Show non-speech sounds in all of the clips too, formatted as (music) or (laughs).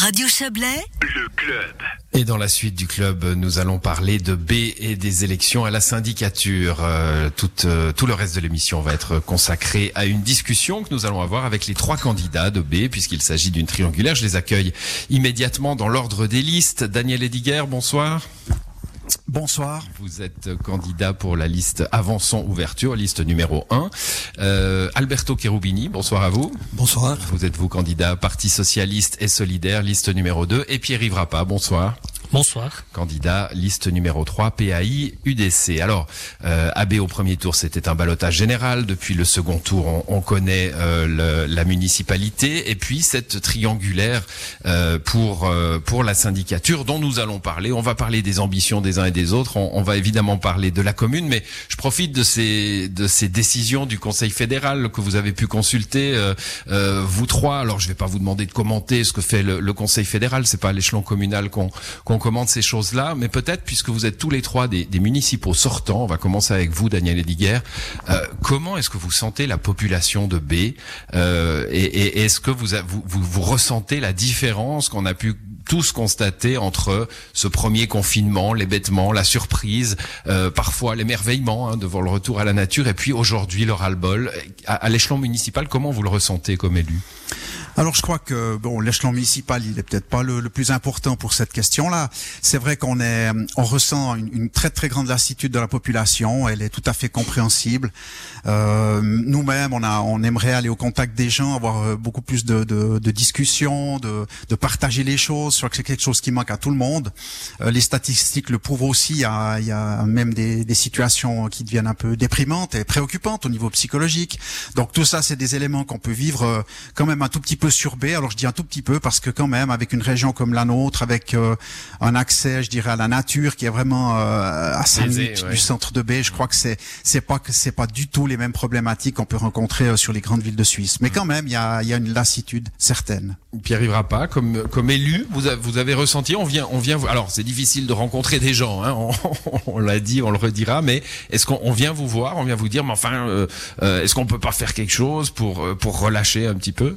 Radio Chablais, le club. Et dans la suite du club, nous allons parler de B et des élections à la syndicature. Euh, tout, euh, tout le reste de l'émission va être consacré à une discussion que nous allons avoir avec les trois candidats de B, puisqu'il s'agit d'une triangulaire. Je les accueille immédiatement dans l'ordre des listes. Daniel Ediger, bonsoir. Bonsoir. Vous êtes candidat pour la liste Avançons Ouverture, liste numéro 1. Euh, Alberto Cherubini, bonsoir à vous. Bonsoir. Vous êtes vous candidat Parti Socialiste et Solidaire, liste numéro 2. Et Pierre-Yves Rappa, bonsoir. Bonsoir. Candidat, liste numéro 3, PAI, UDC. Alors, euh, AB au premier tour, c'était un balotage général. Depuis le second tour, on, on connaît euh, le, la municipalité. Et puis, cette triangulaire euh, pour, euh, pour la syndicature dont nous allons parler. On va parler des ambitions des uns et des autres. On, on va évidemment parler de la commune. Mais je profite de ces, de ces décisions du Conseil fédéral que vous avez pu consulter, euh, euh, vous trois. Alors, je vais pas vous demander de commenter ce que fait le, le Conseil fédéral. C'est pas l'échelon communal qu'on qu'on commande ces choses-là, mais peut-être puisque vous êtes tous les trois des, municipaux sortants, on va commencer avec vous, Daniel Ediger. Euh, comment est-ce que vous sentez la population de B euh, et, est-ce que vous, vous, vous, ressentez la différence qu'on a pu tous constater entre ce premier confinement, l'hébétement, la surprise, euh, parfois l'émerveillement hein, devant le retour à la nature, et puis aujourd'hui le ras-le-bol. À, à l'échelon municipal, comment vous le ressentez comme élu? Alors je crois que bon l'échelon municipal il est peut-être pas le, plus important pour cette question-là. C'est vrai qu'on est on ressent une, une, très très grande lassitude de la population. Elle est tout à fait compréhensible. Euh, Nous-mêmes on a on aimerait aller au contact des gens, avoir euh, beaucoup plus de, de, de discussions, de, de, partager les choses. Je crois que c'est quelque chose qui manque à tout le monde. Euh, les statistiques le prouvent aussi. Il y a, il y a même des, des situations qui deviennent un peu déprimantes et préoccupantes au niveau psychologique. Donc tout ça c'est des éléments qu'on peut vivre euh, quand même un tout petit peu surbé. Alors je dis un tout petit peu parce que quand même, avec une région comme la nôtre, avec euh, un accès, je dirais, à la nature qui est vraiment euh, à 5 minutes ouais. du centre de baie, je crois que c'est c'est pas que c'est pas du tout les mêmes problématiques qu'on peut rencontrer euh, sur les grandes villes de Suisse. Mais quand même, il y a, y a une lassitude certaine. Pierre Yves pas comme comme élu, vous avez, vous avez ressenti, on vient on vient. Alors c'est difficile de rencontrer des gens, hein, (laughs) on, on l'a dit, on le redira, mais est-ce qu'on vient vous voir, on vient vous dire, mais enfin, euh, est-ce qu'on peut pas faire quelque chose pour pour relâcher un petit peu?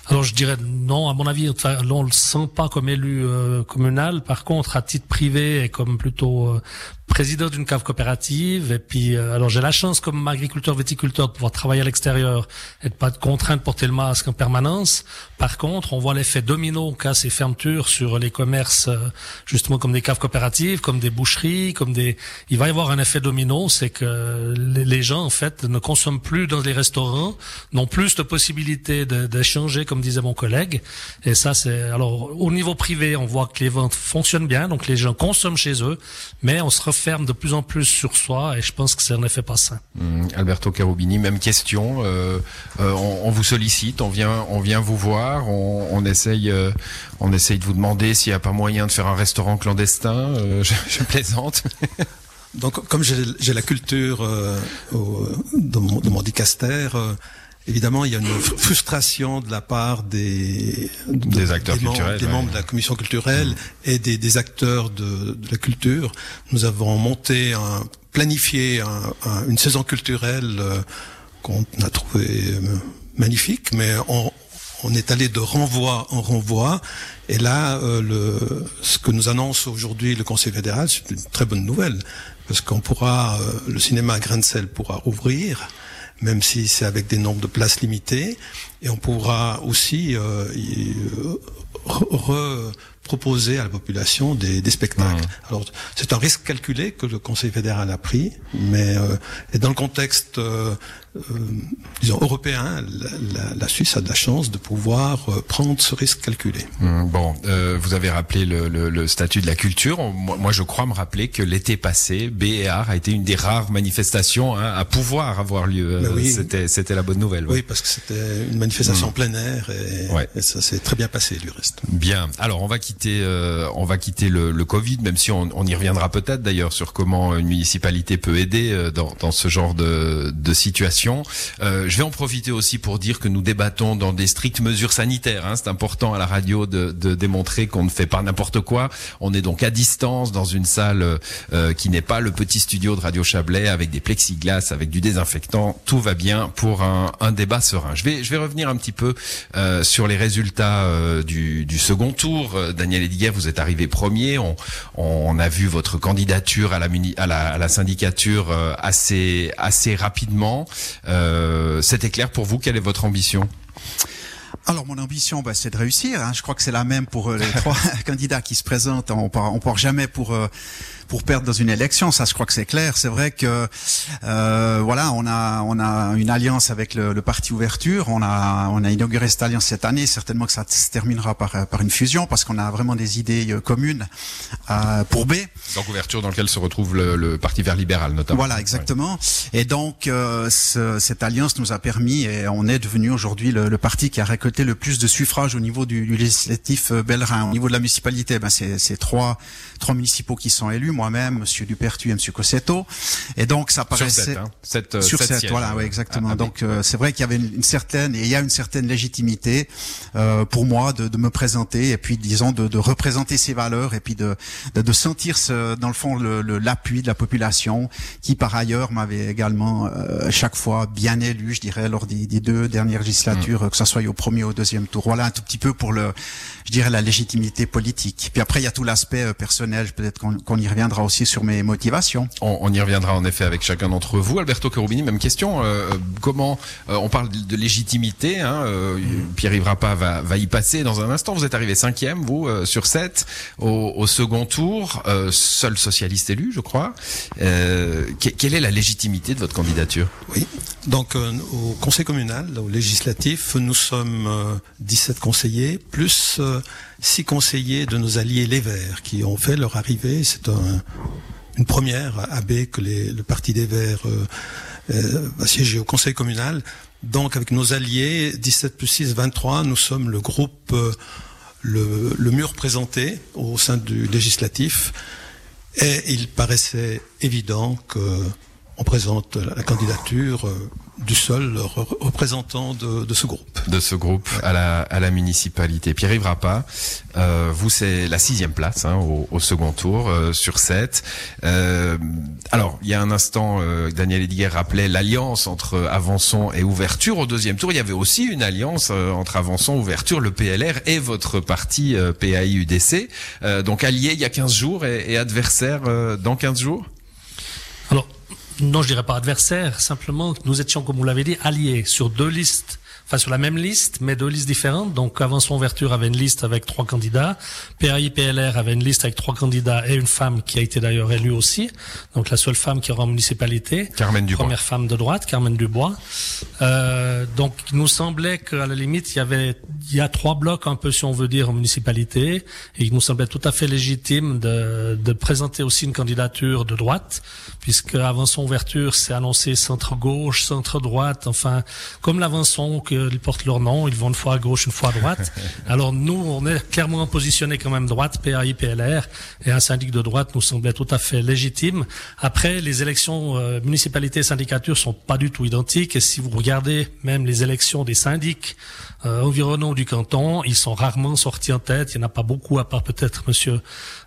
Alors je dirais non, à mon avis, enfin, on le sent pas comme élu euh, communal. Par contre, à titre privé et comme plutôt euh, président d'une cave coopérative. Et puis, euh, alors j'ai la chance comme agriculteur viticulteur de pouvoir travailler à l'extérieur et de pas être contraint de porter le masque en permanence. Par contre, on voit l'effet domino qu'a ces fermetures sur les commerces, euh, justement comme des caves coopératives, comme des boucheries, comme des. Il va y avoir un effet domino, c'est que les, gens en fait ne consomment plus dans les restaurants, n'ont plus de possibilité d'échanger, comme disait mon collègue. Et ça, c'est alors au niveau privé, on voit que les ventes fonctionnent bien, donc les gens consomment chez eux, mais on se ferme de plus en plus sur soi et je pense que c'est un effet pas sain. Mmh, Alberto Carubini, même question. Euh, euh, on, on, vous sollicite, on vient, on vient vous voir, on, on essaye, euh, on essaye de vous demander s'il n'y a pas moyen de faire un restaurant clandestin. (laughs) Je, je, plaisante. Donc, comme j'ai la culture au, de, mon, de mon dicaster, Évidemment, il y a une frustration de la part des, des acteurs des culturels, membres, des membres de la commission culturelle mmh. et des, des acteurs de, de, la culture. Nous avons monté, un, planifié un, un, une saison culturelle euh, qu'on a trouvé euh, magnifique, mais on, on est allé de renvoi en renvoi. Et là, euh, le, ce que nous annonce aujourd'hui le Conseil fédéral, c'est une très bonne nouvelle, parce qu'on pourra, euh, le cinéma à grain de sel pourra ouvrir même si c'est avec des nombres de places limitées. Et on pourra aussi euh, proposer à la population des, des spectacles. Mmh. Alors c'est un risque calculé que le Conseil fédéral a pris, mais euh, et dans le contexte euh, euh, disons européen, la, la, la, Suisse a de la chance de pouvoir euh, prendre ce risque calculé. Mmh, bon, euh, vous avez rappelé le, le, le, statut de la culture. Moi, moi, je crois me rappeler que l'été passé, BR a été une des rares manifestations hein, à pouvoir avoir lieu. Oui, c'était c'était la bonne nouvelle. Oui, oui parce que c'était une manifestation mmh. en plein air et, ouais. et ça s'est très bien passé du reste. Bien. Alors on va quitter quitter, on va quitter le, le Covid, même si on, on y reviendra peut-être d'ailleurs sur comment une municipalité peut aider dans, dans ce genre de, de situation. je vais en profiter aussi pour dire que nous débattons dans des strictes mesures sanitaires. Hein. C'est important à la radio de, de démontrer qu'on ne fait pas n'importe quoi. On est donc à distance dans une salle qui n'est pas le petit studio de Radio Chablais avec des plexiglas, avec du désinfectant. Tout va bien pour un, un débat serein. Je vais, je vais revenir un petit peu euh, sur les résultats euh, du, du, second tour. Euh, Daniel Ediguer, vous êtes arrivé premier. On, on, a vu votre candidature à la, mini, à la, à la syndicature euh, assez, assez rapidement. C'était clair pour vous? Quelle est votre ambition? Alors mon ambition, bah, c'est de réussir. Hein. Je crois que c'est la même pour les (laughs) trois candidats qui se présentent. On part, on part jamais pour pour perdre dans une élection. Ça, je crois que c'est clair. C'est vrai que euh, voilà, on a on a une alliance avec le, le, parti Ouverture. On a on a inauguré cette alliance cette année. Certainement que ça se terminera par par une fusion parce qu'on a vraiment des idées euh, communes euh, pour B. Donc Ouverture dans lequel se retrouve le, le parti Vert libéral notamment. Voilà, exactement. Et donc euh, ce, cette alliance nous a permis et on est devenu aujourd'hui le, le, parti qui a récolté le plus de suffrages au niveau du, du législatif euh, Bellerin. Au niveau de la municipalité, ben c'est trois trois municipaux qui sont élus moi-même, Monsieur Dupertu et Monsieur Cossetto. Et donc ça paraissait sur hein. sur sept, voilà, oui, exactement. Ah, donc euh, c'est vrai qu'il y avait une, certaine et il y a une certaine légitimité euh, pour moi de, de, me présenter et puis disons de, de, représenter ces valeurs et puis de de, de sentir ce, dans le fond l'appui le, de la population qui par ailleurs m'avait également euh, chaque fois bien élu, je dirais lors des, des deux dernières législatures, mmh. que ce soit au premier ou au deuxième tour. Voilà un tout petit peu pour le, je dirais la légitimité politique. Puis après il y a tout l'aspect euh, personnel. Peut-être qu'on y reviendra aussi sur mes motivations. On, on y reviendra en effet avec chacun d'entre vous. Alberto Cherubini, même question. Euh, comment euh, on parle de légitimité hein, euh, Pierre-Yves Rappa va, va, y passer dans un instant. Vous êtes arrivé cinquième, vous, euh, sur sept, au, au second tour, seul socialiste élu, je crois. quelle est la légitimité de votre candidature? Oui. Donc au Conseil communal, au législatif, nous sommes 17 conseillers plus six conseillers de nos alliés les Verts qui ont fait leur arrivée. C'est un, une première à B que le Parti des Verts euh, euh, va siéger au Conseil communal. Donc avec nos alliés, 17 plus 6, 23, nous sommes le groupe euh, le, mieux représenté au sein du législatif. Et il paraissait évident que on présente la candidature du seul représentant de, ce groupe. De ce groupe à la, municipalité. Pierre-Yves Rappa, euh, vous c'est la sixième place hein, au, second tour euh, sur sept. Euh, alors, il y a un instant, Daniel Ediguer rappelait l'alliance entre Avançon et Ouverture. Au deuxième tour, il y avait aussi une alliance entre Avançon, Ouverture, le PLR et votre parti PAI-UDC. donc allié il y a 15 jours et, et adversaire dans 15 jours? Non, je dirais pas adversaire, simplement nous étions, comme vous l'avez dit, alliés sur deux listes enfin sur la même liste, mais deux listes différentes. Donc Avançon Ouverture avait une liste avec trois candidats, PAI PLR avait une liste avec trois candidats et une femme qui a été d'ailleurs élue aussi, donc la seule femme qui aura en municipalité. Carmen Dubois. Première femme de droite, Carmen Dubois. Euh, donc il nous semblait qu'à la limite il y avait il y a trois blocs un peu si on veut dire en municipalité et il nous semblait tout à fait légitime de, de présenter aussi une candidature de droite puisque Avançon Ouverture s'est annoncé centre gauche, centre droite, enfin comme l'Avançon que ils portent leur nom, ils vont une fois à gauche, une fois à droite. (laughs) Alors nous, on est clairement positionné quand même droite, PAI, PLR, et un syndic de droite nous semblait tout à fait légitime. Après, les élections euh, municipalités et syndicatures sont pas du tout identiques, et si vous regardez même les élections des syndics euh, environnants du canton, ils sont rarement sortis en tête. Il n'y en a pas beaucoup, à part peut-être Monsieur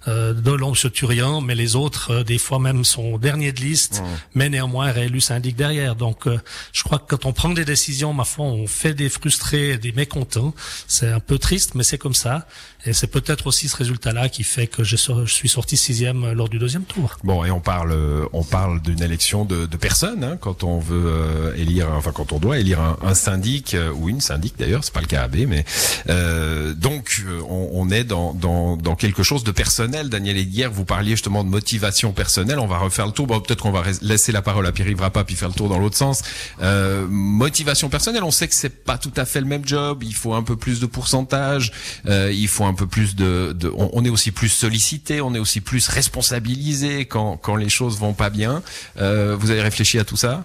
euh, Delon, Monsieur Turian, mais les autres, euh, des fois même, sont derniers de liste, mais néanmoins réélus syndic derrière. Donc, euh, je crois que quand on prend des décisions, ma foi, on fait des frustrés, des mécontents. C'est un peu triste, mais c'est comme ça. Et c'est peut-être aussi ce résultat-là qui fait que je, suis sorti sixième lors du deuxième tour. Bon, et on parle, on parle d'une élection de, de personnes hein, quand on veut euh, élire, enfin quand on doit élire un, un syndic euh, ou une syndic d'ailleurs, c'est pas le cas à B, mais euh, donc euh, on, on, est dans, dans, dans quelque chose de personnel. Daniel Eguière, vous parliez justement de motivation personnelle. On va refaire le tour. Bon, peut-être qu'on va laisser la parole à Pierre-Yves puis faire le tour dans l'autre sens. Euh, motivation personnelle, on sait que c'est pas tout à fait le même job. Il faut un peu plus de pourcentage. il faut un un peu plus de, on, on, est aussi plus sollicité, on est aussi plus responsabilisé quand, quand les choses vont pas bien. Euh, vous avez réfléchi à tout ça?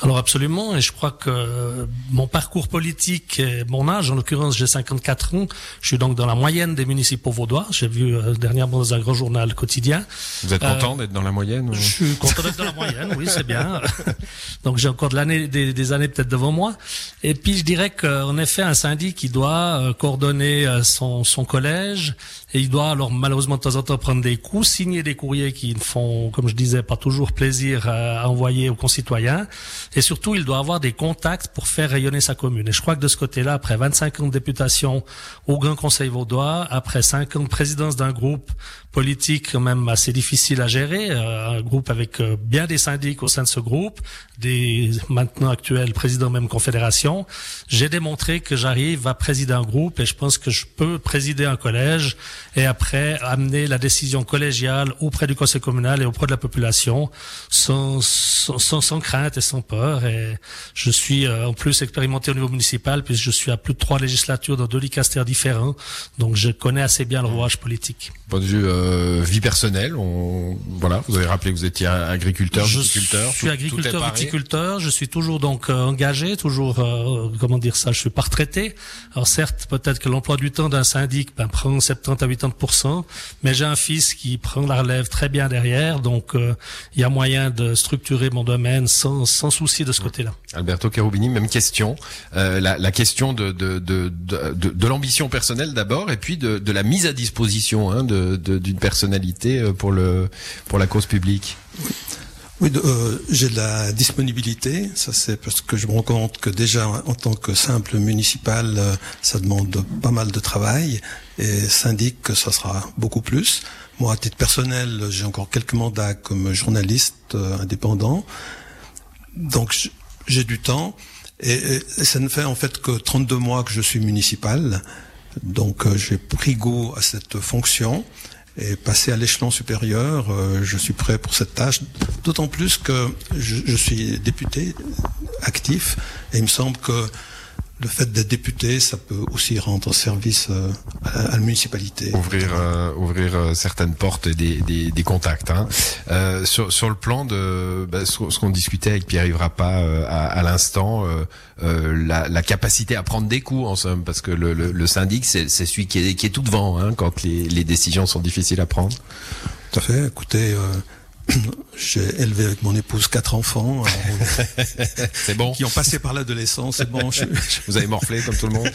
Alors absolument, et je crois que mon parcours politique et mon âge, en l'occurrence j'ai 54 ans, je suis donc dans la moyenne des municipaux vaudois, j'ai vu euh, dernièrement dans un grand journal quotidien. Vous êtes content d'être dans la moyenne Je suis content d'être dans la moyenne, oui c'est bien. (laughs) donc j'ai encore de l'année, des, des, années peut-être devant moi. Et puis je dirais qu'en effet un syndic qui doit coordonner son, son collège, et il doit alors malheureusement de temps en temps prendre des coups, signer des courriers qui ne font, comme je disais, pas toujours plaisir à envoyer aux concitoyens. Et surtout, il doit avoir des contacts pour faire rayonner sa commune. Et je crois que de ce côté-là, après 25 ans de députation au Grand Conseil vaudois, après 5 ans de présidence d'un groupe politique quand même assez difficile à gérer, euh, un groupe avec euh, bien des syndics au sein de ce groupe, des maintenant actuels présidents même confédération, j'ai démontré que j'arrive à présider un groupe et je pense que je peux présider un collège et après amener la décision collégiale auprès du conseil communal et auprès de la population sans, sans, sans crainte et sans peur. Et je suis euh, en plus expérimenté au niveau municipal puisque je suis à plus de trois législatures dans deux licastères différents, donc je connais assez bien le rouage politique. Point de vue euh, vie personnelle, on, voilà, vous avez rappelé que vous étiez agriculteur, viticulteur. Je suis agriculteur, viticulteur. Je suis toujours donc euh, engagé, toujours euh, comment dire ça. Je suis pas retraité. Alors certes, peut-être que l'emploi du temps d'un syndic ben, prend 70 à 80 mais j'ai un fils qui prend la relève très bien derrière, donc il y a moyen de structurer mon domaine sans, sans souci de ce côté-là. Alberto Cherubini, même question. La, la, question de de de, de, l'ambition personnelle d'abord, et puis de, la mise à disposition hein, d'une personnalité euh, pour le pour la cause publique oui, euh, j'ai de la disponibilité. Ça, c'est parce que je me rends compte que déjà, en tant que simple municipal, euh, ça demande pas mal de travail et syndic, que ça sera beaucoup plus. Moi, à titre personnel, j'ai encore quelques mandats comme journaliste indépendant. Donc, j'ai du temps et, et, ça ne fait en fait que 32 mois que je suis municipal. Donc, j'ai pris goût à cette fonction et passer à l'échelon supérieur, euh, je suis prêt pour cette tâche. D'autant plus que je, je, suis député actif et il me semble que le fait d'être député, ça peut aussi rendre service euh, à, la municipalité. Ouvrir, euh, ouvrir euh, certaines portes et des, des, des contacts. Hein. Euh, sur, sur le plan de bah, ce, qu'on discutait avec Pierre Yves pas à, à l'instant, la, la, capacité à prendre des coups en somme, parce que le, le, le syndic, c'est celui qui est, qui est tout devant hein, quand les, les décisions sont difficiles à prendre. Tout à fait. Écoutez, (coughs) j'ai élevé avec mon épouse quatre enfants. (laughs) c'est bon. Qui ont passé par l'adolescence. C'est bon. (laughs) Vous avez morflé comme tout le monde.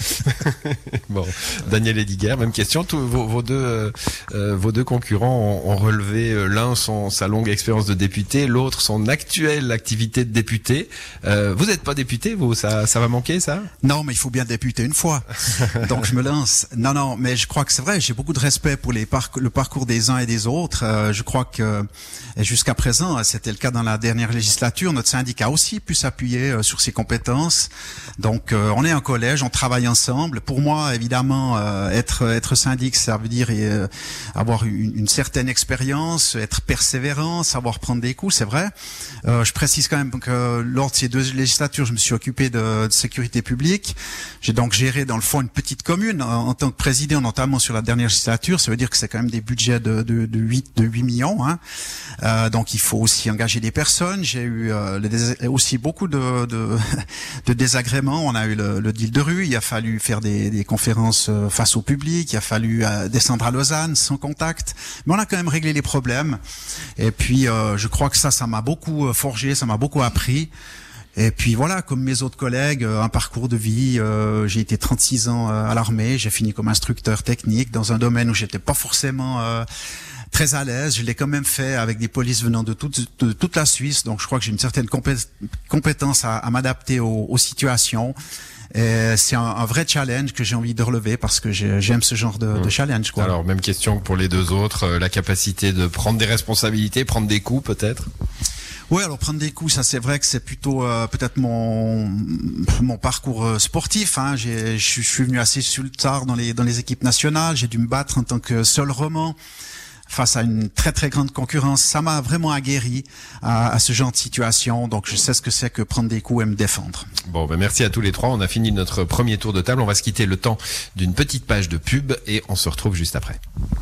(laughs) bon, Daniel Ediger, même question. Tous vos, vos deux, euh, euh vos deux concurrents ont, ont relevé euh, l'un son sa longue expérience de député, l'autre son actuelle activité de député. Euh, vous n'êtes pas député, vous? Ça, ça va manquer, ça? Non, mais il faut bien députer une fois. Donc je me lance. Non, non, mais je crois que c'est vrai. J'ai beaucoup de respect pour les le parcours des uns et des autres. Euh, je crois que jusqu'à présent, c'était le cas dans la dernière législature, notre syndicat a aussi pu s'appuyer euh, sur ses compétences. Donc euh, on est un collège, on travaille ensemble. Pour moi, évidemment, euh, être être syndic, ça veut dire avoir une, une, certaine expérience, être persévérant, savoir prendre des coups, c'est vrai. je précise quand même que lors de ces deux législatures, je me suis occupé de, de sécurité publique. J'ai donc géré dans le fond une petite commune en, tant que président, notamment sur la dernière législature. Ça veut dire que c'est quand même des budgets de, de, de 8 de 8 millions. Hein. Euh, donc il faut aussi engager des personnes. J'ai eu euh, aussi beaucoup de, de, (laughs) de, désagréments. On a eu le, le, deal de rue. Il a fallu faire des, des conférences euh, face au public. Il a fallu euh, descendre à Lausanne sans contact. Mais on a quand même réglé les problèmes. Et puis je crois que ça, ça m'a beaucoup forgé, ça m'a beaucoup appris. Et puis voilà, comme mes autres collègues, un parcours de vie. Euh, j'ai été 36 ans à l'armée. J'ai fini comme instructeur technique dans un domaine où j'étais pas forcément euh, très à l'aise. Je l'ai quand même fait avec des polices venant de toute, de toute la Suisse, donc je crois que j'ai une certaine compétence à, à m'adapter aux, aux, situations. C'est un, un, vrai challenge que j'ai envie de relever parce que j'aime ce genre de, de, mmh. challenge. Quoi. Alors même question que pour les deux autres, euh, la capacité de prendre des responsabilités, prendre des coups peut-être? Oui, alors prendre des coups, ça c'est vrai que c'est plutôt euh, peut-être mon mon parcours euh, sportif. Hein. Je suis venu assez sur tard dans les dans les équipes nationales. J'ai dû me battre en tant que seul roman face à une très très grande concurrence. Ça m'a vraiment aguerri à, à, ce genre de situation. Donc je sais ce que c'est que prendre des coups et me défendre. Bon, ben merci à tous les trois. On a fini notre premier tour de table. On va se quitter le temps d'une petite page de pub et on se retrouve juste après.